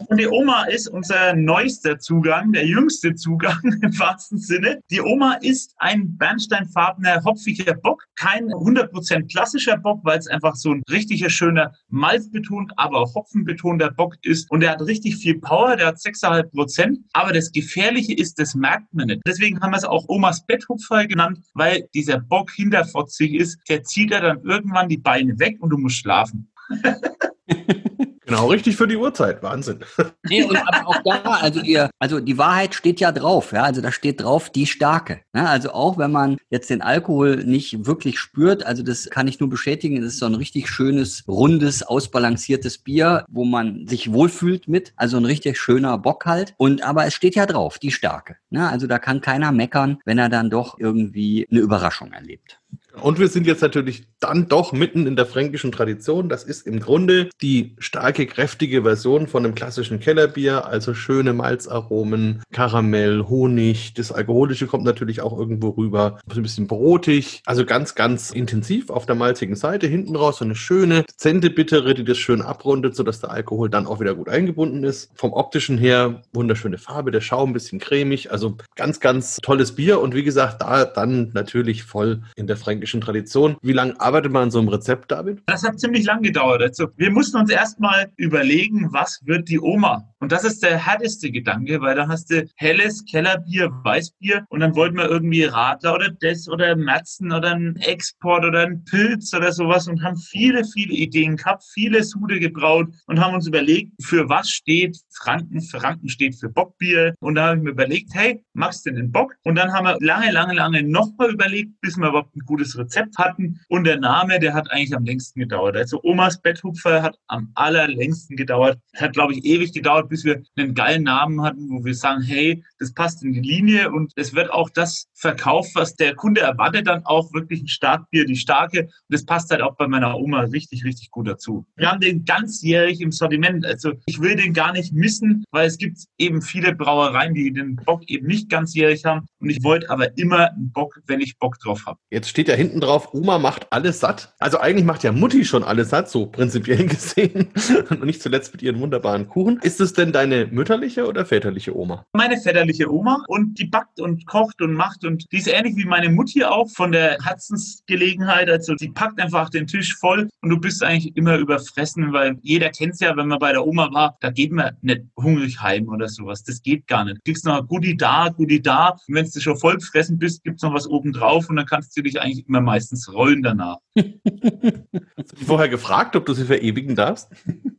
Speaker 3: Und die Oma ist unser neuester Zugang, der jüngste Zugang im wahrsten Sinne. Die Oma ist ein bernsteinfarbener, hopfiger Bock. Kein 100% klassischer Bock, weil es einfach so ein richtiger, schöner Malzbetont, aber auch hopfenbetonter Bock ist. Und der hat richtig viel Power, der hat 6,5%. Aber das Gefährliche ist, das merkt man nicht. Deswegen haben wir es auch Omas Betthupfer genannt, weil dieser Bock hinterfotzig ist. Der zieht er dann irgendwann die Beine weg und du musst schlafen.
Speaker 1: Genau richtig für die Uhrzeit. Wahnsinn.
Speaker 2: Nee, und auch da, also ihr, also die Wahrheit steht ja drauf, ja. Also da steht drauf die Starke. Ne? Also auch wenn man jetzt den Alkohol nicht wirklich spürt, also das kann ich nur bestätigen, es ist so ein richtig schönes, rundes, ausbalanciertes Bier, wo man sich wohlfühlt mit. Also ein richtig schöner Bock halt. Und aber es steht ja drauf, die Starke. Ne? Also da kann keiner meckern, wenn er dann doch irgendwie eine Überraschung erlebt.
Speaker 1: Und wir sind jetzt natürlich dann doch mitten in der fränkischen Tradition. Das ist im Grunde die starke, kräftige Version von einem klassischen Kellerbier, also schöne Malzaromen, Karamell, Honig. Das Alkoholische kommt natürlich auch irgendwo rüber. Ein bisschen brotig, also ganz, ganz intensiv auf der malzigen Seite. Hinten raus so eine schöne, dezente Bittere, die das schön abrundet, sodass der Alkohol dann auch wieder gut eingebunden ist. Vom optischen her wunderschöne Farbe, der Schaum ein bisschen cremig. Also ganz, ganz tolles Bier. Und wie gesagt, da dann natürlich voll in der fränkischen Tradition. Wie lange arbeitet man an so einem Rezept, David?
Speaker 3: Das hat ziemlich lang gedauert. Also wir mussten uns erstmal überlegen, was wird die Oma? Und das ist der härteste Gedanke, weil da hast du helles Kellerbier, Weißbier und dann wollten wir irgendwie Radler oder das oder Merzen oder ein Export oder ein Pilz oder sowas und haben viele, viele Ideen gehabt, viele Sude gebraut und haben uns überlegt, für was steht Franken? Franken steht für Bockbier. Und da habe ich mir überlegt, hey, machst du denn den Bock? Und dann haben wir lange, lange, lange nochmal überlegt, bis wir überhaupt ein gutes Rezept hatten. Und der Name, der hat eigentlich am längsten gedauert. Also Omas Betthupfer hat am allerlängsten gedauert. Hat, glaube ich, ewig gedauert, bis wir einen geilen Namen hatten, wo wir sagen, hey, das passt in die Linie und es wird auch das verkauft, was der Kunde erwartet, dann auch wirklich ein Starkbier, die starke. Und das passt halt auch bei meiner Oma richtig, richtig gut dazu. Wir haben den ganzjährig im Sortiment. Also ich will den gar nicht missen, weil es gibt eben viele Brauereien, die den Bock eben nicht ganzjährig haben. Und ich wollte aber immer einen Bock, wenn ich Bock drauf habe.
Speaker 1: Jetzt steht ja hinten drauf, Oma macht alles satt. Also eigentlich macht ja Mutti schon alles satt, so prinzipiell gesehen. Und nicht zuletzt mit ihren wunderbaren Kuchen. Ist es denn deine mütterliche oder väterliche Oma?
Speaker 3: Meine väterliche Oma und die backt und kocht und macht und die ist ähnlich wie meine Mutti auch von der Herzensgelegenheit. Also die packt einfach den Tisch voll und du bist eigentlich immer überfressen, weil jeder kennt es ja, wenn man bei der Oma war, da geht man nicht hungrig heim oder sowas. Das geht gar nicht. Du kriegst noch Goodie da, Goodie da. Und wenn du schon voll gefressen bist, gibt es noch was oben drauf und dann kannst du dich eigentlich immer meistens rollen danach.
Speaker 1: Hast du vorher gefragt, ob du sie verewigen darfst?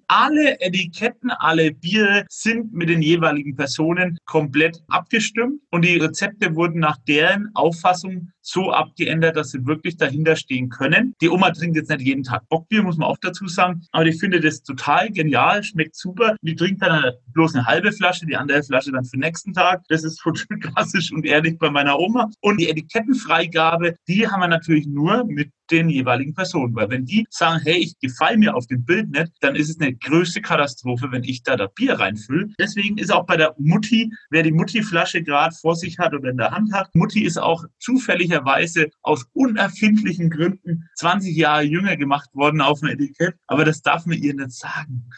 Speaker 3: Alle Etiketten, alle Biere sind mit den jeweiligen Personen komplett abgestimmt und die Rezepte wurden nach deren Auffassung so abgeändert, dass sie wirklich dahinter stehen können. Die Oma trinkt jetzt nicht jeden Tag Bockbier, muss man auch dazu sagen, aber ich finde das total genial, schmeckt super. Die trinkt dann bloß eine halbe Flasche, die andere Flasche dann für den nächsten Tag. Das ist total klassisch und ehrlich bei meiner Oma. Und die Etikettenfreigabe, die haben wir natürlich nur mit den jeweiligen Personen. Weil wenn die sagen, hey, ich gefalle mir auf dem Bild nicht, dann ist es eine größte Katastrophe, wenn ich da das Bier reinfülle. Deswegen ist auch bei der Mutti, wer die Mutti-Flasche gerade vor sich hat oder in der Hand hat, Mutti ist auch zufälligerweise aus unerfindlichen Gründen 20 Jahre jünger gemacht worden auf dem Etikett. Aber das darf man ihr nicht sagen.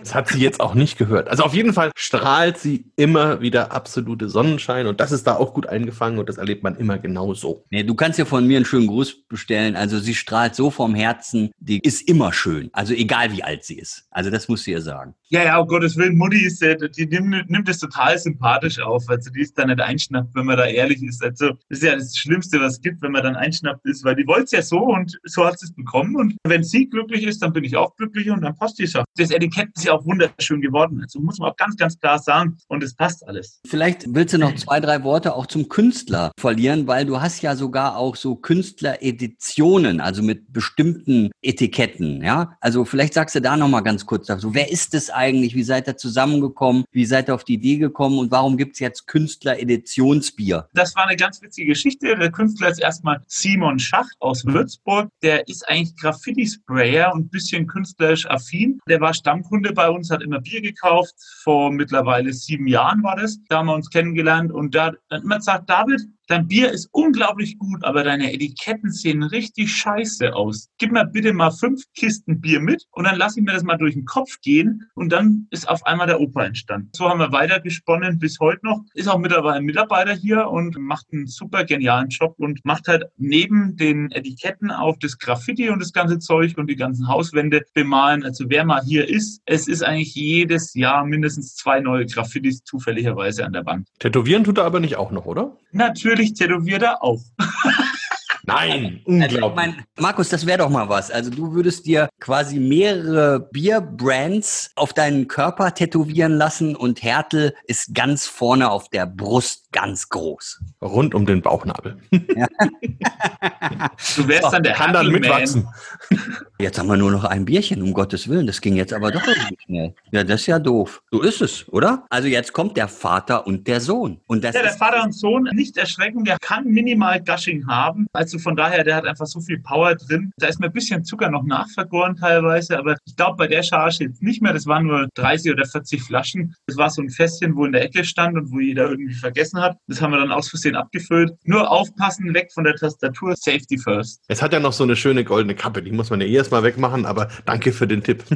Speaker 1: Das hat sie jetzt auch nicht gehört. Also auf jeden Fall strahlt sie immer wieder absolute Sonnenschein und das ist da auch gut eingefangen und das erlebt man immer genau so.
Speaker 2: Nee, du kannst ja von mir einen schönen Gruß bestellen. Also sie strahlt so vom Herzen, die ist immer schön. Also egal wie alt sie ist. Also das musst du ihr sagen.
Speaker 3: Ja, ja, um Gottes Willen, Mutti ist, die nimmt, nimmt es total sympathisch auf. Also die ist da nicht einschnappt, wenn man da ehrlich ist. Also das ist ja das Schlimmste, was es gibt, wenn man dann einschnappt ist, weil die wollte es ja so und so hat sie es bekommen. Und wenn sie glücklich ist, dann bin ich auch glücklich und dann passt die Sache. Das Etikett ist ja auch wunderschön geworden. Also muss man auch ganz, ganz klar sagen. Und es passt alles.
Speaker 2: Vielleicht willst du noch zwei, drei Worte auch zum Künstler verlieren, weil du hast ja sogar auch so Künstlereditionen, also mit bestimmten Etiketten. Ja, also vielleicht sagst du da noch mal ganz kurz dazu. Wer ist es eigentlich? Wie seid ihr zusammengekommen? Wie seid ihr auf die Idee gekommen? Und warum gibt es jetzt Künstler-Editionsbier?
Speaker 3: Das war eine ganz witzige Geschichte. Der Künstler ist erstmal Simon Schacht aus Würzburg. Der ist eigentlich Graffiti-Sprayer und ein bisschen künstlerisch affin. Der war Stammkunde bei uns, hat immer Bier gekauft. Vor mittlerweile sieben Jahren war das. Da haben wir uns kennengelernt und da hat immer gesagt, David, Dein Bier ist unglaublich gut, aber deine Etiketten sehen richtig scheiße aus. Gib mir bitte mal fünf Kisten Bier mit und dann lass ich mir das mal durch den Kopf gehen und dann ist auf einmal der Opa entstanden. So haben wir weitergesponnen bis heute noch. Ist auch mittlerweile ein Mitarbeiter hier und macht einen super genialen Job und macht halt neben den Etiketten auch das Graffiti und das ganze Zeug und die ganzen Hauswände bemalen. Also wer mal hier ist, es ist eigentlich jedes Jahr mindestens zwei neue Graffitis zufälligerweise an der Wand.
Speaker 1: Tätowieren tut er aber nicht auch noch, oder?
Speaker 3: Natürlich tätowiert er auch.
Speaker 1: Nein,
Speaker 2: also, unglaublich. Also, mein, Markus, das wäre doch mal was. Also du würdest dir quasi mehrere Bierbrands auf deinen Körper tätowieren lassen und Härtel ist ganz vorne auf der Brust ganz groß.
Speaker 1: Rund um den Bauchnabel. Ja.
Speaker 3: du wärst so, dann der
Speaker 1: Kann dann mitwachsen.
Speaker 2: Jetzt haben wir nur noch ein Bierchen, um Gottes Willen. Das ging jetzt aber doch irgendwie schnell. Ja, das ist ja doof. So ist es, oder? Also jetzt kommt der Vater und der Sohn. Und das
Speaker 3: ja, der Vater und Sohn, nicht erschrecken, der kann minimal Gushing haben. Also von daher, der hat einfach so viel Power drin. Da ist mir ein bisschen Zucker noch nachvergoren teilweise, aber ich glaube bei der Charge jetzt nicht mehr. Das waren nur 30 oder 40 Flaschen. Das war so ein Fässchen, wo in der Ecke stand und wo jeder irgendwie vergessen hat. Das haben wir dann aus Versehen abgefüllt. Nur aufpassen, weg von der Tastatur. Safety first.
Speaker 1: Es hat ja noch so eine schöne goldene Kappe. Die muss man ja erstmal wegmachen, aber danke für den Tipp.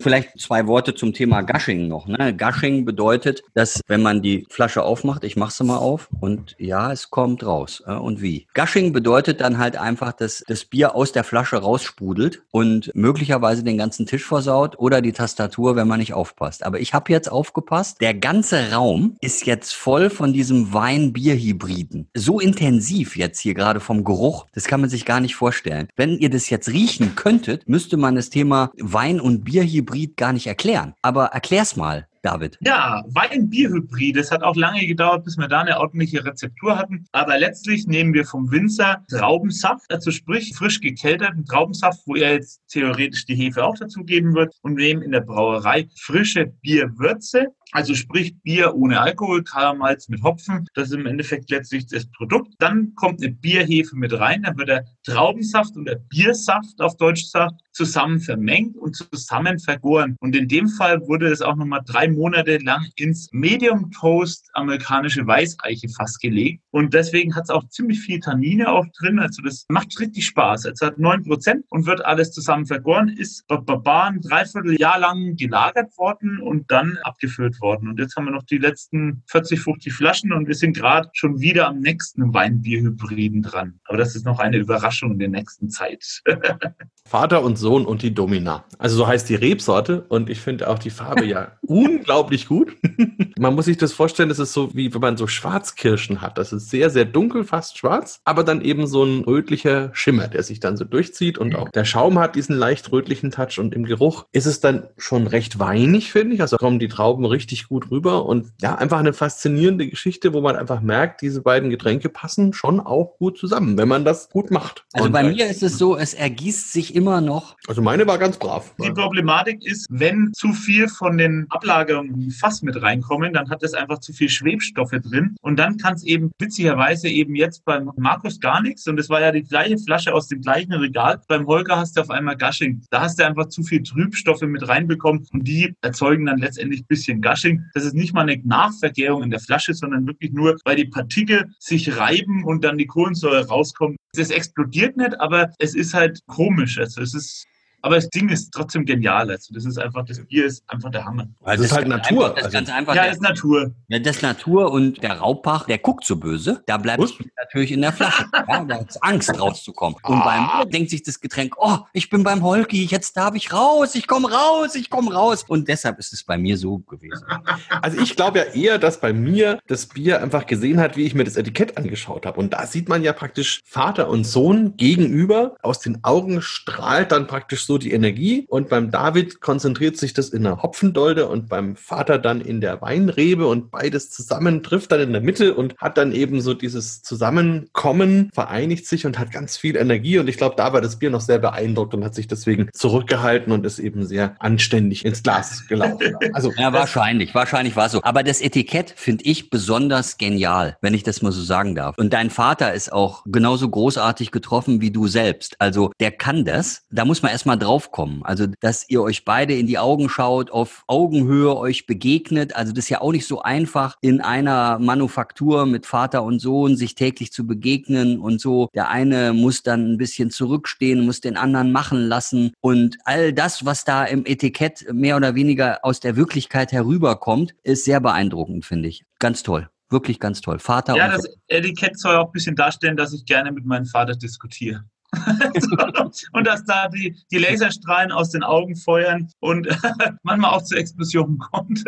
Speaker 2: Vielleicht zwei Worte zum Thema Gushing noch. Ne? Gushing bedeutet, dass wenn man die Flasche aufmacht, ich mache sie mal auf und ja, es kommt raus. Äh, und wie? Gushing bedeutet dann halt einfach, dass das Bier aus der Flasche raussprudelt und möglicherweise den ganzen Tisch versaut oder die Tastatur, wenn man nicht aufpasst. Aber ich habe jetzt aufgepasst, der ganze Raum ist jetzt voll von diesem Wein-Bier-Hybriden. So intensiv jetzt hier gerade vom Geruch, das kann man sich gar nicht vorstellen. Wenn ihr das jetzt riechen könntet, müsste man das Thema Wein- und Bier-Hybrid gar nicht erklären. Aber erklär's mal. David?
Speaker 3: Ja, Wein-Bier-Hybrid. Es hat auch lange gedauert, bis wir da eine ordentliche Rezeptur hatten. Aber letztlich nehmen wir vom Winzer Traubensaft, also sprich frisch gekelterten Traubensaft, wo er jetzt theoretisch die Hefe auch dazugeben wird und nehmen in der Brauerei frische Bierwürze, also sprich Bier ohne Alkohol, Karamalz mit Hopfen. Das ist im Endeffekt letztlich das Produkt. Dann kommt eine Bierhefe mit rein. Dann wird der Traubensaft und der Biersaft auf Deutsch gesagt zusammen vermengt und zusammen vergoren. Und in dem Fall wurde es auch nochmal drei Monate lang ins Medium Toast amerikanische Weißeiche fast gelegt. Und deswegen hat es auch ziemlich viel Tannine auch drin. Also das macht richtig Spaß. Es hat neun Prozent und wird alles zusammen vergoren, ist ein Dreivierteljahr lang gelagert worden und dann abgefüllt worden. Und jetzt haben wir noch die letzten 40, 50 Flaschen und wir sind gerade schon wieder am nächsten Weinbierhybriden dran. Aber das ist noch eine Überraschung in der nächsten Zeit.
Speaker 1: Vater und Sohn und die Domina. Also so heißt die Rebsorte und ich finde auch die Farbe ja unglaublich gut. man muss sich das vorstellen, das ist so wie wenn man so Schwarzkirschen hat. Das ist sehr, sehr dunkel, fast schwarz, aber dann eben so ein rötlicher Schimmer, der sich dann so durchzieht und auch der Schaum hat diesen leicht rötlichen Touch und im Geruch ist es dann schon recht weinig, finde ich. Also kommen die Trauben richtig gut rüber und ja, einfach eine faszinierende Geschichte, wo man einfach merkt, diese beiden Getränke passen schon auch gut zusammen, wenn man das gut macht.
Speaker 2: Also und bei mir ist es so, es ergießt sich immer noch.
Speaker 1: Also meine war ganz brav.
Speaker 3: Die Problematik ist, wenn zu viel von den Ablagerungen im Fass mit reinkommen, dann hat es einfach zu viel Schwebstoffe drin. Und dann kann es eben witzigerweise eben jetzt beim Markus gar nichts. Und es war ja die gleiche Flasche aus dem gleichen Regal. Beim Holger hast du auf einmal Gushing. Da hast du einfach zu viel Trübstoffe mit reinbekommen und die erzeugen dann letztendlich ein bisschen Gushing. Das ist nicht mal eine Nachvergärung in der Flasche, sondern wirklich nur, weil die Partikel sich reiben und dann die Kohlensäure rauskommt. Das explodiert nicht, aber es ist halt komisch. Also es ist aber das Ding ist trotzdem genial. Also das ist einfach, das Bier ist einfach der Hammer.
Speaker 1: Weil das, das ist halt Natur. Einfach,
Speaker 2: das also. ganz einfach
Speaker 3: ja, das ist Natur.
Speaker 2: Ja, das ist Natur und der Raubach, der guckt so böse. Da bleibt es natürlich in der Flasche. ja, da hat Angst rauszukommen. Und ah. beim denkt sich das Getränk, oh, ich bin beim Holgi, jetzt darf ich raus, ich komme raus, ich komme raus. Und deshalb ist es bei mir so gewesen.
Speaker 1: Also ich glaube ja eher, dass bei mir das Bier einfach gesehen hat, wie ich mir das Etikett angeschaut habe. Und da sieht man ja praktisch Vater und Sohn gegenüber. Aus den Augen strahlt dann praktisch so die Energie und beim David konzentriert sich das in der Hopfendolde und beim Vater dann in der Weinrebe und beides zusammen trifft dann in der Mitte und hat dann eben so dieses Zusammenkommen, vereinigt sich und hat ganz viel Energie und ich glaube, da war das Bier noch sehr beeindruckt und hat sich deswegen zurückgehalten und ist eben sehr anständig ins Glas gelaufen.
Speaker 2: Also ja, wahrscheinlich, wahrscheinlich war es so. Aber das Etikett finde ich besonders genial, wenn ich das mal so sagen darf. Und dein Vater ist auch genauso großartig getroffen wie du selbst. Also der kann das. Da muss man erstmal draufkommen. Also, dass ihr euch beide in die Augen schaut, auf Augenhöhe euch begegnet. Also, das ist ja auch nicht so einfach, in einer Manufaktur mit Vater und Sohn sich täglich zu begegnen und so. Der eine muss dann ein bisschen zurückstehen, muss den anderen machen lassen. Und all das, was da im Etikett mehr oder weniger aus der Wirklichkeit herüberkommt, ist sehr beeindruckend, finde ich. Ganz toll. Wirklich ganz toll. Vater
Speaker 3: ja, das Etikett soll auch ein bisschen darstellen, dass ich gerne mit meinem Vater diskutiere. und dass da die, die Laserstrahlen aus den Augen feuern und manchmal auch zu Explosionen kommt.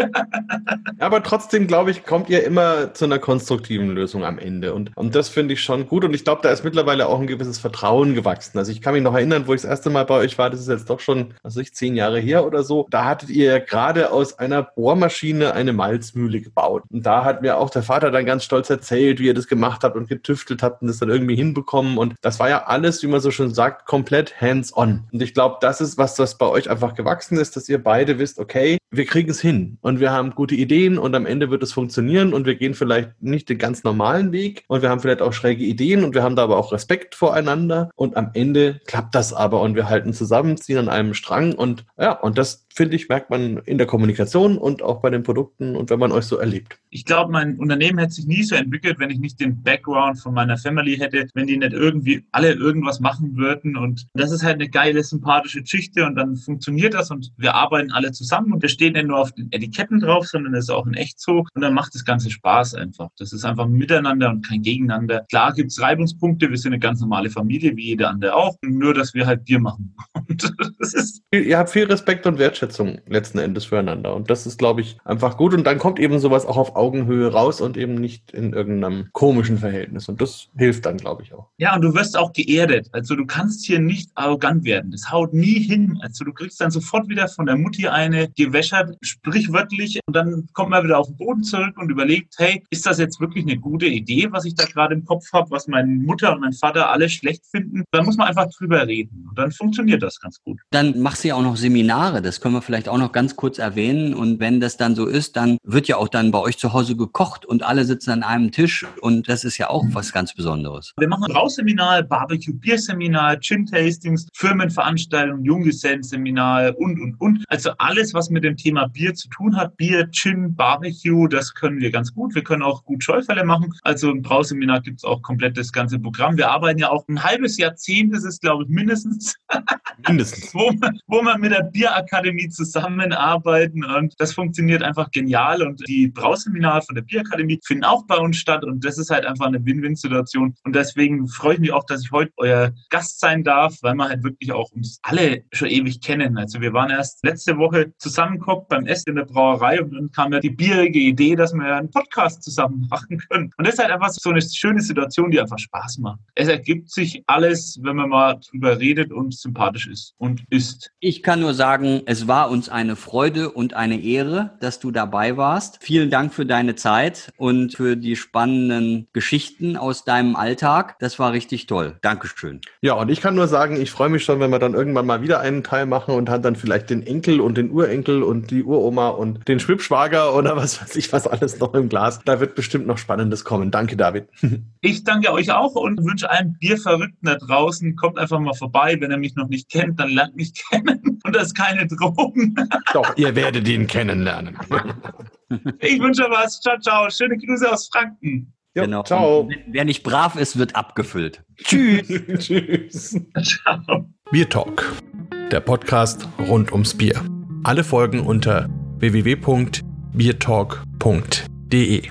Speaker 1: Aber trotzdem, glaube ich, kommt ihr immer zu einer konstruktiven Lösung am Ende. Und, und das finde ich schon gut. Und ich glaube, da ist mittlerweile auch ein gewisses Vertrauen gewachsen. Also ich kann mich noch erinnern, wo ich das erste Mal bei euch war, das ist jetzt doch schon, also ich zehn Jahre her oder so. Da hattet ihr ja gerade aus einer Bohrmaschine eine Malzmühle gebaut. Und da hat mir auch der Vater dann ganz stolz erzählt, wie ihr das gemacht habt und getüftelt habt und das dann irgendwie hinbekommen. Und das war ja alles, wie man so schön sagt, komplett hands-on. Und ich glaube, das ist was, das bei euch einfach gewachsen ist, dass ihr beide wisst, okay, wir kriegen es hin und wir haben gute Ideen und am Ende wird es funktionieren und wir gehen vielleicht nicht den ganz normalen Weg und wir haben vielleicht auch schräge Ideen und wir haben da aber auch Respekt voreinander und am Ende klappt das aber und wir halten zusammen, ziehen an einem Strang und ja, und das finde ich, merkt man in der Kommunikation und auch bei den Produkten und wenn man euch so erlebt.
Speaker 3: Ich glaube, mein Unternehmen hätte sich nie so entwickelt, wenn ich nicht den Background von meiner Family hätte, wenn die nicht irgendwie alle irgendwas machen würden. Und das ist halt eine geile, sympathische Geschichte und dann funktioniert das und wir arbeiten alle zusammen und wir stehen nicht nur auf den Etiketten drauf, sondern es ist auch in echt so und dann macht das Ganze Spaß einfach. Das ist einfach miteinander und kein Gegeneinander. Klar gibt es Reibungspunkte, wir sind eine ganz normale Familie, wie jeder andere auch, nur dass wir halt Bier machen.
Speaker 1: Ihr habt viel Respekt und Wertschätzung Wertschätzung letzten Endes füreinander. Und das ist, glaube ich, einfach gut. Und dann kommt eben sowas auch auf Augenhöhe raus und eben nicht in irgendeinem komischen Verhältnis. Und das hilft dann, glaube ich, auch.
Speaker 3: Ja, und du wirst auch geerdet. Also du kannst hier nicht arrogant werden. Das haut nie hin. Also du kriegst dann sofort wieder von der Mutti eine gewäschert, sprichwörtlich. Und dann kommt man wieder auf den Boden zurück und überlegt, hey, ist das jetzt wirklich eine gute Idee, was ich da gerade im Kopf habe, was meine Mutter und mein Vater alle schlecht finden? Dann muss man einfach drüber reden. Und dann funktioniert das ganz gut.
Speaker 2: Dann machst du ja auch noch Seminare. Das können wir vielleicht auch noch ganz kurz erwähnen. Und wenn das dann so ist, dann wird ja auch dann bei euch zu Hause gekocht und alle sitzen an einem Tisch. Und das ist ja auch was ganz Besonderes.
Speaker 3: Wir machen ein Rausseminar, Barbecue-Bier-Seminar, Gin-Tastings, Firmenveranstaltungen, Junggesellen-Seminar und, und, und. Also alles, was mit dem Thema Bier zu tun hat. Bier, Gin, Barbecue, das können wir ganz gut. Wir können auch gut Scheufälle machen. Also im Brauseminar gibt es auch komplett das ganze Programm. Wir arbeiten ja auch ein halbes Jahrzehnt, das ist glaube ich mindestens. Mindestens. wo, man, wo man mit der Bierakademie zusammenarbeiten und das funktioniert einfach genial und die Brauseminare von der Bierakademie finden auch bei uns statt und das ist halt einfach eine Win-Win-Situation und deswegen freue ich mich auch, dass ich heute euer Gast sein darf, weil wir halt wirklich auch uns alle schon ewig kennen. Also wir waren erst letzte Woche zusammengeguckt beim Essen in der Brauerei und dann kam ja die bierige Idee, dass wir einen Podcast zusammen machen können und das ist halt einfach so eine schöne Situation, die einfach Spaß macht. Es ergibt sich alles, wenn man mal drüber redet und sympathisch ist und ist.
Speaker 2: Ich kann nur sagen, es war uns eine Freude und eine Ehre, dass du dabei warst. Vielen Dank für deine Zeit und für die spannenden Geschichten aus deinem Alltag. Das war richtig toll. Dankeschön.
Speaker 1: Ja, und ich kann nur sagen, ich freue mich schon, wenn wir dann irgendwann mal wieder einen Teil machen und dann vielleicht den Enkel und den Urenkel und die Uroma und den Schwibschwager oder was weiß ich, was alles noch im Glas. Da wird bestimmt noch Spannendes kommen. Danke, David.
Speaker 3: Ich danke euch auch und wünsche allen Bierverrückten da draußen, kommt einfach mal vorbei. Wenn ihr mich noch nicht kennt, dann lernt mich kennen. Und das ist keine Drogen.
Speaker 1: Doch, ihr werdet ihn kennenlernen.
Speaker 3: Ich wünsche was. Ciao, ciao. Schöne Grüße aus Franken.
Speaker 2: Jo, genau. Ciao. wer nicht brav ist, wird abgefüllt. Tschüss.
Speaker 1: Tschüss. Ciao. Bier Talk, der Podcast rund ums Bier. Alle Folgen unter www.biertalk.de.